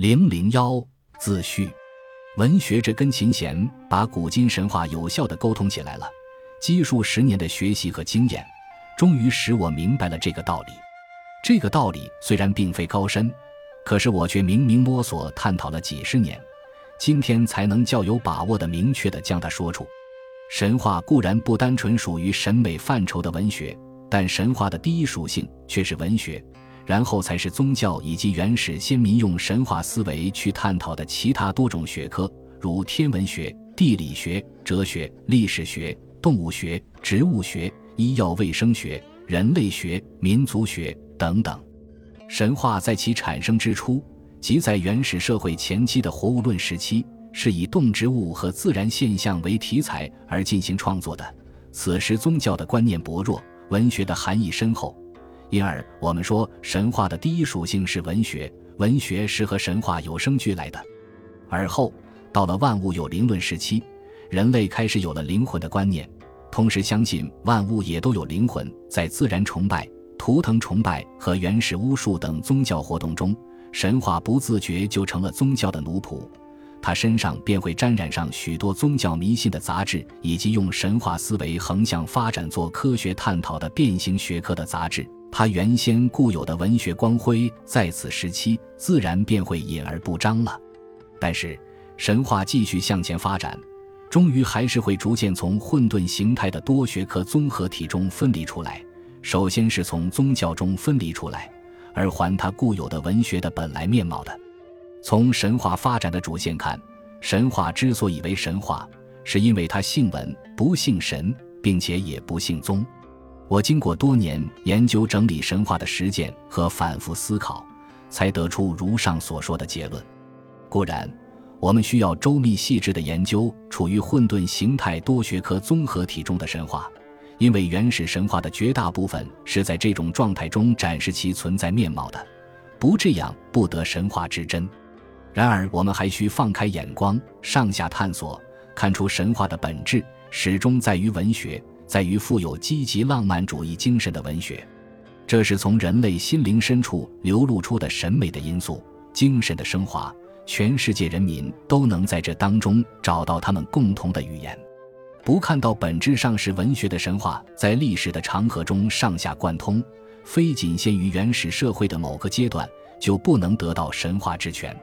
零零幺自序，文学这根琴弦把古今神话有效的沟通起来了。积数十年的学习和经验，终于使我明白了这个道理。这个道理虽然并非高深，可是我却明明摸索探讨了几十年，今天才能较有把握的明确的将它说出。神话固然不单纯属于审美范畴的文学，但神话的第一属性却是文学，然后才是宗教以及原始先民用神话思维去探讨的其他多种学科，如天文学、地理学、哲学、历史学、动物学、植物学、医药卫生学、人类学、民族学。等等，神话在其产生之初，即在原始社会前期的活物论时期，是以动植物和自然现象为题材而进行创作的。此时宗教的观念薄弱，文学的含义深厚，因而我们说神话的第一属性是文学，文学是和神话有生俱来的。而后到了万物有灵论时期，人类开始有了灵魂的观念，同时相信万物也都有灵魂，在自然崇拜。图腾崇拜和原始巫术等宗教活动中，神话不自觉就成了宗教的奴仆，他身上便会沾染上许多宗教迷信的杂质，以及用神话思维横向发展做科学探讨的变形学科的杂质。他原先固有的文学光辉在此时期自然便会隐而不彰了。但是，神话继续向前发展，终于还是会逐渐从混沌形态的多学科综合体中分离出来。首先是从宗教中分离出来，而还它固有的文学的本来面貌的。从神话发展的主线看，神话之所以为神话，是因为它姓文不姓神，并且也不姓宗。我经过多年研究整理神话的实践和反复思考，才得出如上所说的结论。固然，我们需要周密细致的研究处于混沌形态多学科综合体中的神话。因为原始神话的绝大部分是在这种状态中展示其存在面貌的，不这样不得神话之真。然而，我们还需放开眼光，上下探索，看出神话的本质始终在于文学，在于富有积极浪漫主义精神的文学。这是从人类心灵深处流露出的审美的因素，精神的升华。全世界人民都能在这当中找到他们共同的语言。不看到本质上是文学的神话，在历史的长河中上下贯通，非仅限于原始社会的某个阶段，就不能得到神话之权，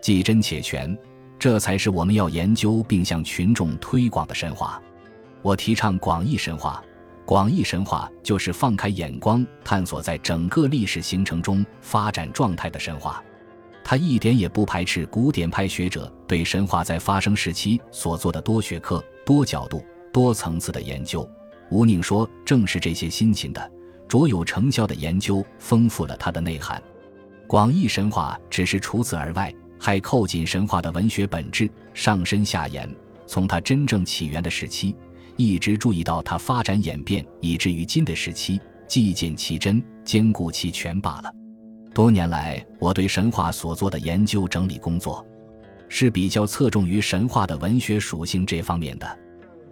既真且全，这才是我们要研究并向群众推广的神话。我提倡广义神话，广义神话就是放开眼光，探索在整个历史形成中发展状态的神话。他一点也不排斥古典派学者对神话在发生时期所做的多学科。多角度、多层次的研究，吴宁说，正是这些辛勤的、卓有成效的研究，丰富了它的内涵。广义神话只是除此而外，还扣紧神话的文学本质，上深下严，从它真正起源的时期，一直注意到它发展演变，以至于今的时期，既见其真，兼顾其全罢了。多年来，我对神话所做的研究整理工作。是比较侧重于神话的文学属性这方面的，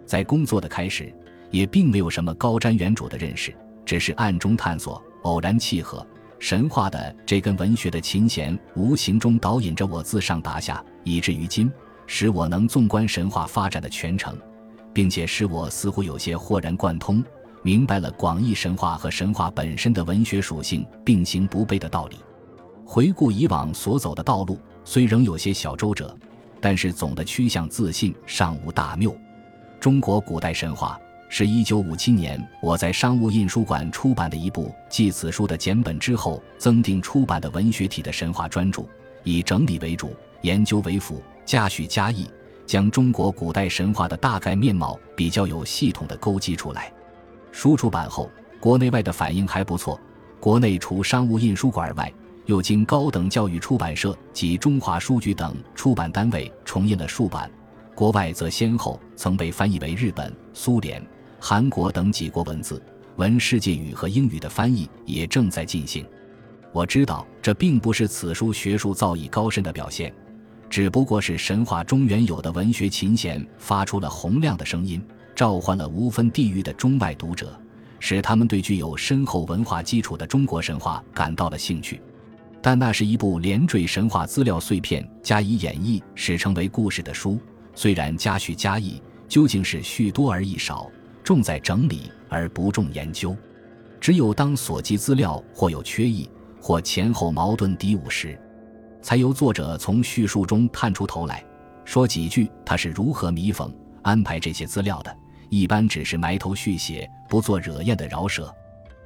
在工作的开始，也并没有什么高瞻远瞩的认识，只是暗中探索，偶然契合神话的这根文学的琴弦，无形中导引着我自上达下，以至于今，使我能纵观神话发展的全程，并且使我似乎有些豁然贯通，明白了广义神话和神话本身的文学属性并行不悖的道理。回顾以往所走的道路。虽仍有些小周折，但是总的趋向自信，尚无大谬。中国古代神话是一九五七年我在商务印书馆出版的一部继此书的简本之后增订出版的文学体的神话专著，以整理为主，研究为辅，加叙加议，将中国古代神话的大概面貌比较有系统的勾稽出来。书出版后，国内外的反应还不错。国内除商务印书馆外，又经高等教育出版社及中华书局等出版单位重印了数版，国外则先后曾被翻译为日本、苏联、韩国等几国文字，文世界语和英语的翻译也正在进行。我知道这并不是此书学术造诣高深的表现，只不过是神话中原有的文学琴弦发出了洪亮的声音，召唤了无分地域的中外读者，使他们对具有深厚文化基础的中国神话感到了兴趣。但那是一部连缀神话资料碎片加以演绎使成为故事的书。虽然加叙加议，究竟是叙多而意少，重在整理而不重研究。只有当所记资料或有缺异，或前后矛盾敌伍时，才由作者从叙述中探出头来说几句他是如何弥缝安排这些资料的。一般只是埋头续写，不做惹艳的饶舌。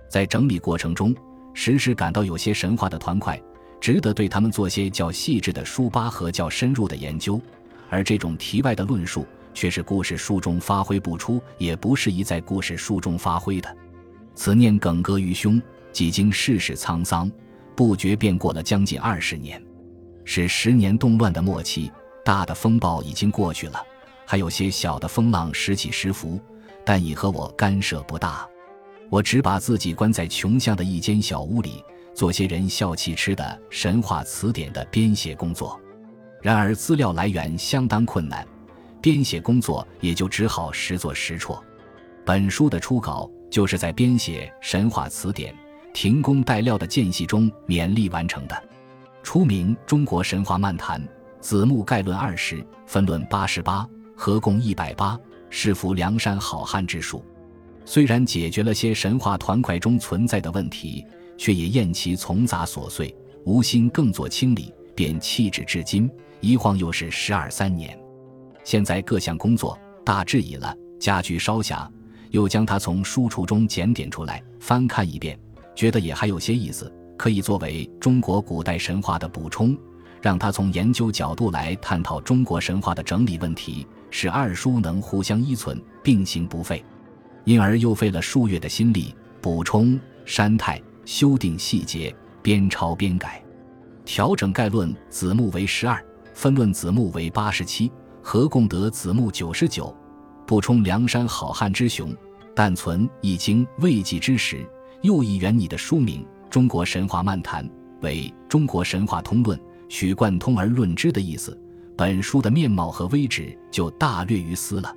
在整理过程中，时时感到有些神话的团块。值得对他们做些较细致的书扒和较深入的研究，而这种题外的论述却是故事书中发挥不出，也不适宜在故事书中发挥的。此念耿耿于胸，几经世事沧桑，不觉便过了将近二十年，是十年动乱的末期。大的风暴已经过去了，还有些小的风浪时起时伏，但已和我干涉不大。我只把自己关在穷巷的一间小屋里。做些人笑气吃的神话词典的编写工作，然而资料来源相当困难，编写工作也就只好时作时辍。本书的初稿就是在编写神话词典、停工待料的间隙中勉力完成的。初名《中国神话漫谈》，子目概论二十，分论八十八，合共一百八，是幅梁山好汉之书。虽然解决了些神话团块中存在的问题。却也厌其丛杂琐碎，无心更作清理，便弃之至今。一晃又是十二三年。现在各项工作大致已了，家具稍暇，又将它从书橱中检点出来，翻看一遍，觉得也还有些意思，可以作为中国古代神话的补充，让他从研究角度来探讨中国神话的整理问题，使二书能互相依存，并行不废。因而又费了数月的心力，补充山态。修订细节，边抄边改，调整概论子目为十二，分论子目为八十七，合共得子目九十九。补充梁山好汉之雄，但存已经未记之时，又以原拟的书名《中国神话漫谈》为《中国神话通论》，取贯通而论之的意思。本书的面貌和微旨就大略于斯了。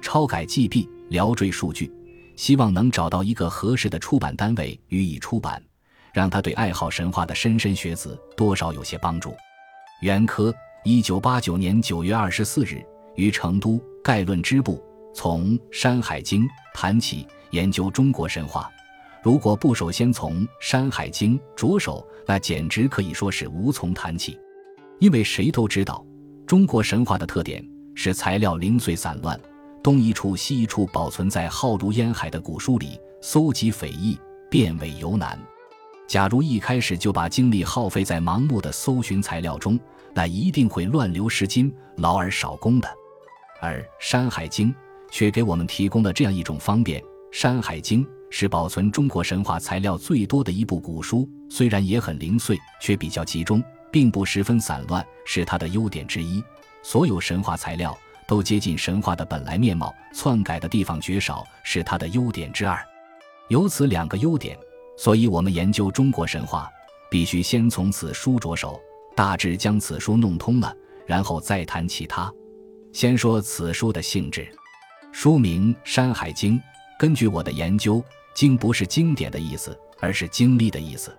抄改记毕，聊缀数据。希望能找到一个合适的出版单位予以出版，让他对爱好神话的莘莘学子多少有些帮助。袁科，一九八九年九月二十四日于成都概论支部，从《山海经》谈起研究中国神话。如果不首先从《山海经》着手，那简直可以说是无从谈起。因为谁都知道，中国神话的特点是材料零碎散乱。东一处西一处保存在浩如烟海的古书里，搜集匪夷，辨伪尤难。假如一开始就把精力耗费在盲目的搜寻材料中，那一定会乱流失金，劳而少功的。而《山海经》却给我们提供了这样一种方便：《山海经》是保存中国神话材料最多的一部古书，虽然也很零碎，却比较集中，并不十分散乱，是它的优点之一。所有神话材料。都接近神话的本来面貌，篡改的地方绝少，是它的优点之二。由此两个优点，所以我们研究中国神话，必须先从此书着手，大致将此书弄通了，然后再谈其他。先说此书的性质，书名《山海经》。根据我的研究，“经”不是经典的意思，而是经历的意思。《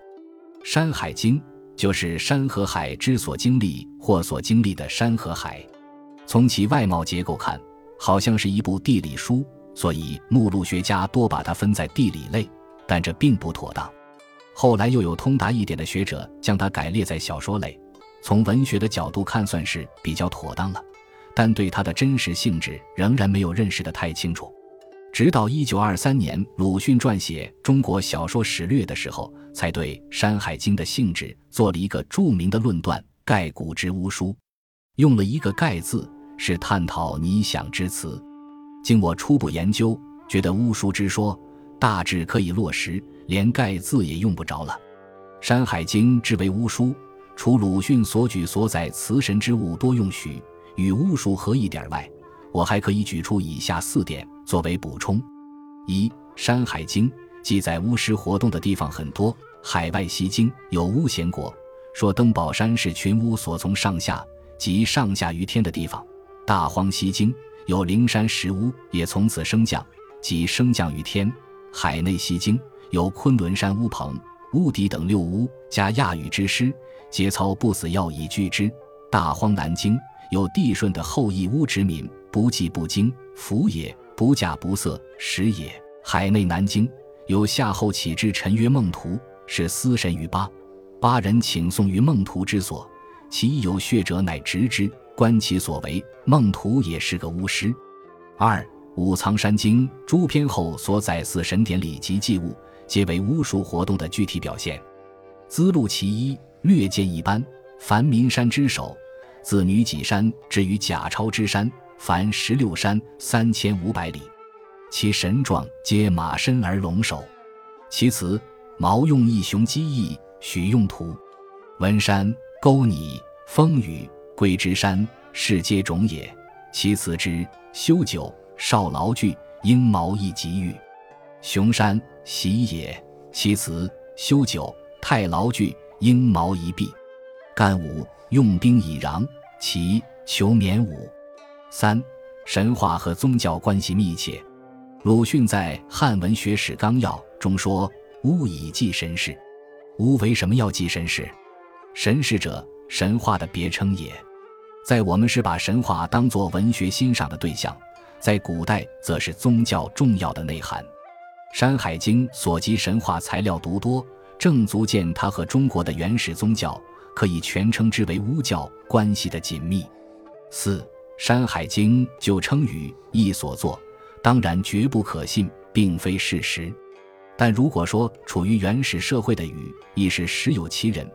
山海经》就是山和海之所经历或所经历的山和海。从其外貌结构看，好像是一部地理书，所以目录学家多把它分在地理类，但这并不妥当。后来又有通达一点的学者将它改列在小说类，从文学的角度看算是比较妥当了，但对它的真实性质仍然没有认识得太清楚。直到一九二三年鲁迅撰写《中国小说史略》的时候，才对《山海经》的性质做了一个著名的论断：盖古之巫书，用了一个“盖”字。是探讨拟想之词，经我初步研究，觉得巫书之说大致可以落实，连盖字也用不着了。《山海经》之为巫书，除鲁迅所举所载词神之物多用许，与巫术合一点外，我还可以举出以下四点作为补充：一，《山海经》记载巫师活动的地方很多，海外西经有巫咸国，说登宝山是群巫所从上下，即上下于天的地方。大荒西经有灵山石屋，也从此升降，即升降于天。海内西经有昆仑山乌棚、乌底等六屋，加亚语之师，皆操不死药以拒之。大荒南京，有帝舜的后裔乌直敏，不祭不惊，福也；不嫁不色，时也。海内南京，有夏后启之臣曰孟图，是司神于巴。巴人请送于孟图之所，其有血者，乃执之，观其所为。孟图也是个巫师。二五藏山经诸篇后所载祀神典礼及祭物，皆为巫术活动的具体表现。资录其一，略见一般。凡岷山之首，自女己山至于贾超之山，凡十六山三千五百里，其神状皆马身而龙首。其词毛用一雄鸡翼，许用图。文山沟拟风雨桂之山，是皆种也。其词之修久。少劳具，鹰毛一给予。雄山喜也。其辞修久，太劳具，鹰毛一臂。干武用兵以攘，其求免武。三神话和宗教关系密切。鲁迅在《汉文学史纲要》中说：“巫以祭神事。”巫为什么要祭神事？神事者，神话的别称也。在我们是把神话当作文学欣赏的对象。在古代，则是宗教重要的内涵，《山海经》所及神话材料独多，正足见它和中国的原始宗教（可以全称之为巫教）关系的紧密。四，《山海经》就称禹意所作，当然绝不可信，并非事实。但如果说处于原始社会的禹亦是实有其人，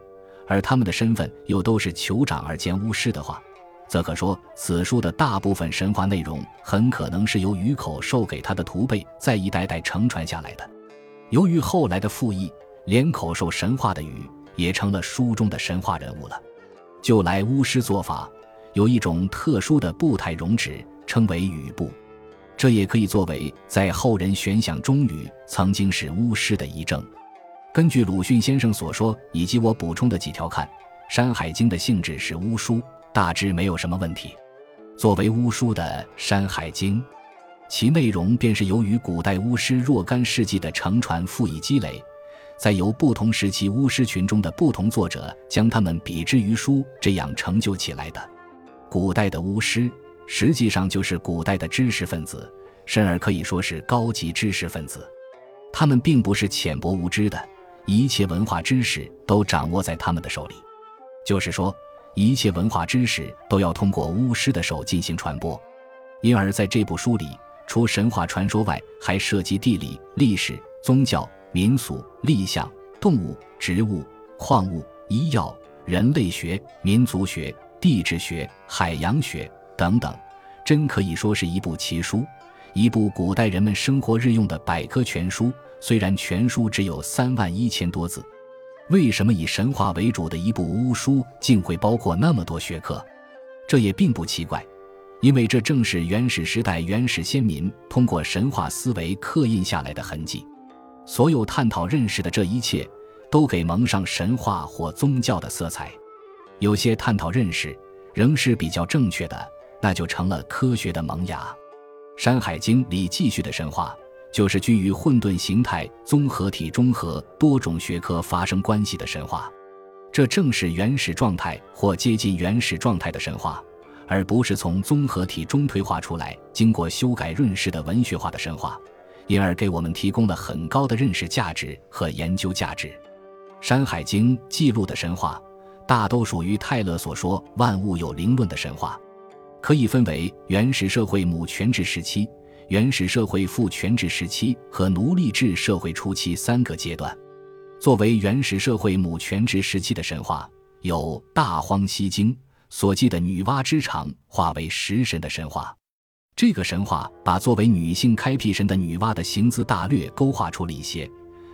而他们的身份又都是酋长而兼巫师的话，则可说，此书的大部分神话内容很可能是由鱼口授给他的徒辈，在一代代承传下来的。由于后来的复议，连口授神话的禹也成了书中的神话人物了。就来巫师做法，有一种特殊的步态容指，称为禹步，这也可以作为在后人悬想中禹曾经是巫师的遗证。根据鲁迅先生所说，以及我补充的几条看，《山海经》的性质是巫书。大致没有什么问题。作为巫书的《山海经》，其内容便是由于古代巫师若干世纪的承传赋以积累，再由不同时期巫师群中的不同作者将他们比之于书，这样成就起来的。古代的巫师实际上就是古代的知识分子，甚而可以说是高级知识分子。他们并不是浅薄无知的，一切文化知识都掌握在他们的手里。就是说。一切文化知识都要通过巫师的手进行传播，因而在这部书里，除神话传说外，还涉及地理、历史、宗教、民俗、立象、动物、植物、矿物、医药、人类学、民族学、地质学、海洋学等等，真可以说是一部奇书，一部古代人们生活日用的百科全书。虽然全书只有三万一千多字。为什么以神话为主的一部巫书竟会包括那么多学科？这也并不奇怪，因为这正是原始时代原始先民通过神话思维刻印下来的痕迹。所有探讨认识的这一切，都给蒙上神话或宗教的色彩。有些探讨认识仍是比较正确的，那就成了科学的萌芽。《山海经》里继续的神话。就是居于混沌形态综合体中和多种学科发生关系的神话，这正是原始状态或接近原始状态的神话，而不是从综合体中退化出来、经过修改润饰的文学化的神话，因而给我们提供了很高的认识价值和研究价值。《山海经》记录的神话，大都属于泰勒所说“万物有灵论”的神话，可以分为原始社会母权制时期。原始社会父权制时期和奴隶制社会初期三个阶段。作为原始社会母权制时期的神话，有《大荒西经》所记的女娲之长化为食神的神话。这个神话把作为女性开辟神的女娲的形姿大略勾画出了一些，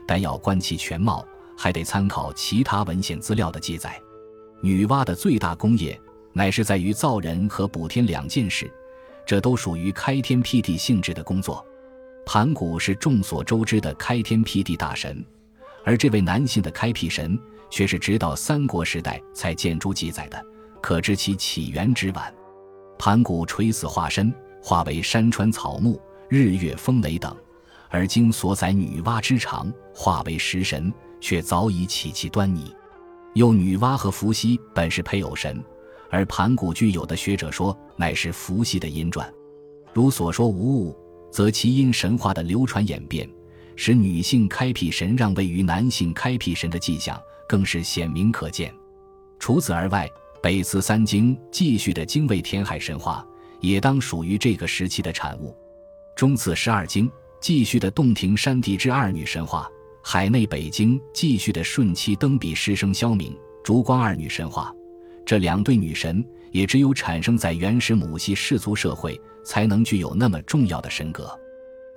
但要观其全貌，还得参考其他文献资料的记载。女娲的最大功业，乃是在于造人和补天两件事。这都属于开天辟地性质的工作。盘古是众所周知的开天辟地大神，而这位男性的开辟神却是直到三国时代才见诸记载的，可知其起源之晚。盘古垂死化身，化为山川草木、日月风雷等，而经所载女娲之长，化为食神，却早已起其端倪。又女娲和伏羲本是配偶神，而盘古具有的学者说乃是伏羲的阴传。如所说无误，则其因神话的流传演变，使女性开辟神让位于男性开辟神的迹象，更是显明可见。除此而外，北次三经继续的精卫填海神话，也当属于这个时期的产物。中次十二经继续的洞庭山地之二女神话，海内北经继续的顺期登比师生萧明、烛光二女神话。这两对女神，也只有产生在原始母系氏族社会，才能具有那么重要的神格。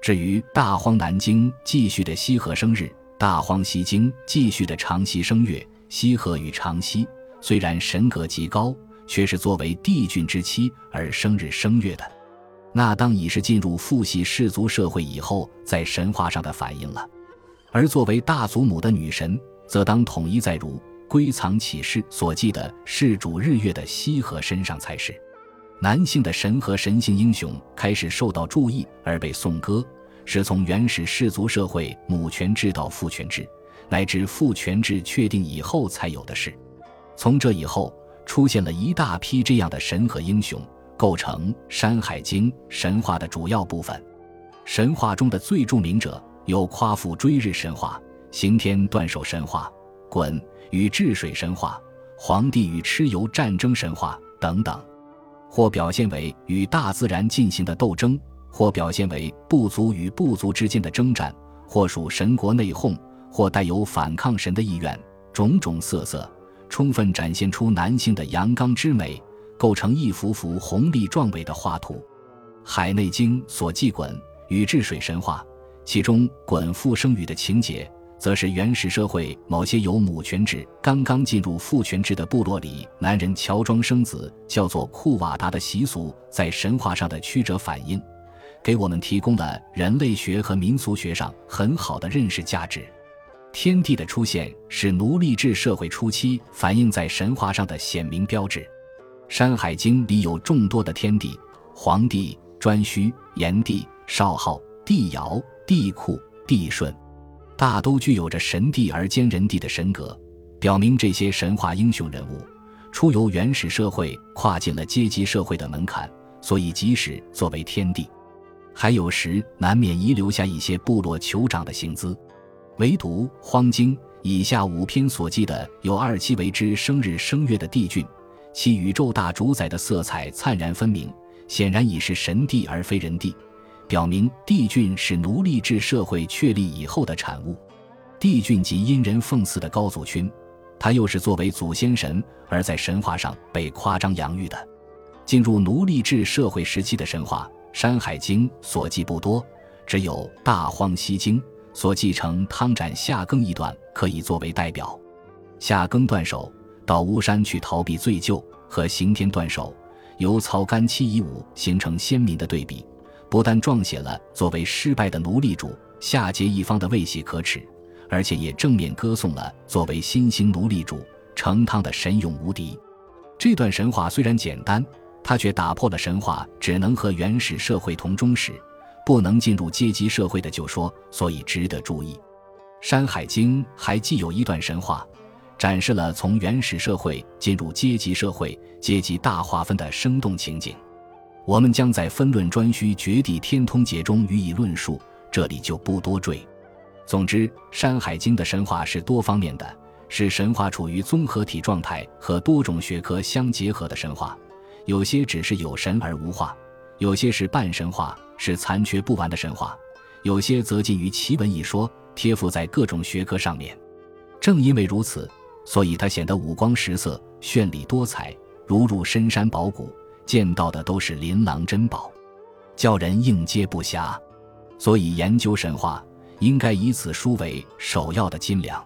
至于大荒南经继续的西河生日，大荒西经继续的长西生月，西河与长西。虽然神格极高，却是作为帝俊之妻而生日生月的，那当已是进入父系氏族社会以后，在神话上的反应了。而作为大祖母的女神，则当统一在如归藏启示所记的世主日月的羲和身上才是。男性的神和神性英雄开始受到注意而被颂歌，是从原始氏族社会母权制到父权制，乃至父权制确定以后才有的事。从这以后，出现了一大批这样的神和英雄，构成《山海经》神话的主要部分。神话中的最著名者有夸父追日神话、刑天断手神话、鲧与治水神话、黄帝与蚩尤战争神话等等，或表现为与大自然进行的斗争，或表现为部族与部族之间的征战，或属神国内讧，或带有反抗神的意愿，种种色色。充分展现出男性的阳刚之美，构成一幅幅宏丽壮伟的画图。《海内经》所记鲧与治水神话，其中鲧父生育的情节，则是原始社会某些有母权制、刚刚进入父权制的部落里，男人乔装生子，叫做库瓦达的习俗，在神话上的曲折反应，给我们提供了人类学和民俗学上很好的认识价值。天地的出现是奴隶制社会初期反映在神话上的显明标志，《山海经》里有众多的天帝、黄帝、颛顼、炎帝、少昊、帝尧、帝喾、帝舜，大都具有着神帝而兼人帝的神格，表明这些神话英雄人物出由原始社会，跨进了阶级社会的门槛，所以即使作为天帝，还有时难免遗留下一些部落酋长的行姿。唯独《荒经》以下五篇所记的有二七为之生日生月的帝俊，其宇宙大主宰的色彩灿然分明，显然已是神帝而非人帝，表明帝俊是奴隶制社会确立以后的产物。帝俊即因人奉祀的高祖勋，他又是作为祖先神而在神话上被夸张扬誉的。进入奴隶制社会时期的神话，《山海经》所记不多，只有《大荒西经》。所继承汤斩夏耕一段可以作为代表，夏耕断手到巫山去逃避罪疚，和刑天断手由曹干七以五形成鲜明的对比，不但撰写了作为失败的奴隶主夏桀一方的未喜可耻，而且也正面歌颂了作为新兴奴隶主成汤的神勇无敌。这段神话虽然简单，它却打破了神话只能和原始社会同终始。不能进入阶级社会的旧说，所以值得注意。《山海经》还既有一段神话，展示了从原始社会进入阶级社会、阶级大划分的生动情景。我们将在分论专需绝地天通解中予以论述，这里就不多赘。总之，《山海经》的神话是多方面的，是神话处于综合体状态和多种学科相结合的神话。有些只是有神而无话，有些是半神话。是残缺不完的神话，有些则近于奇闻一说，贴附在各种学科上面。正因为如此，所以它显得五光十色、绚丽多彩，如入深山宝谷，见到的都是琳琅珍宝，叫人应接不暇。所以研究神话，应该以此书为首要的斤两。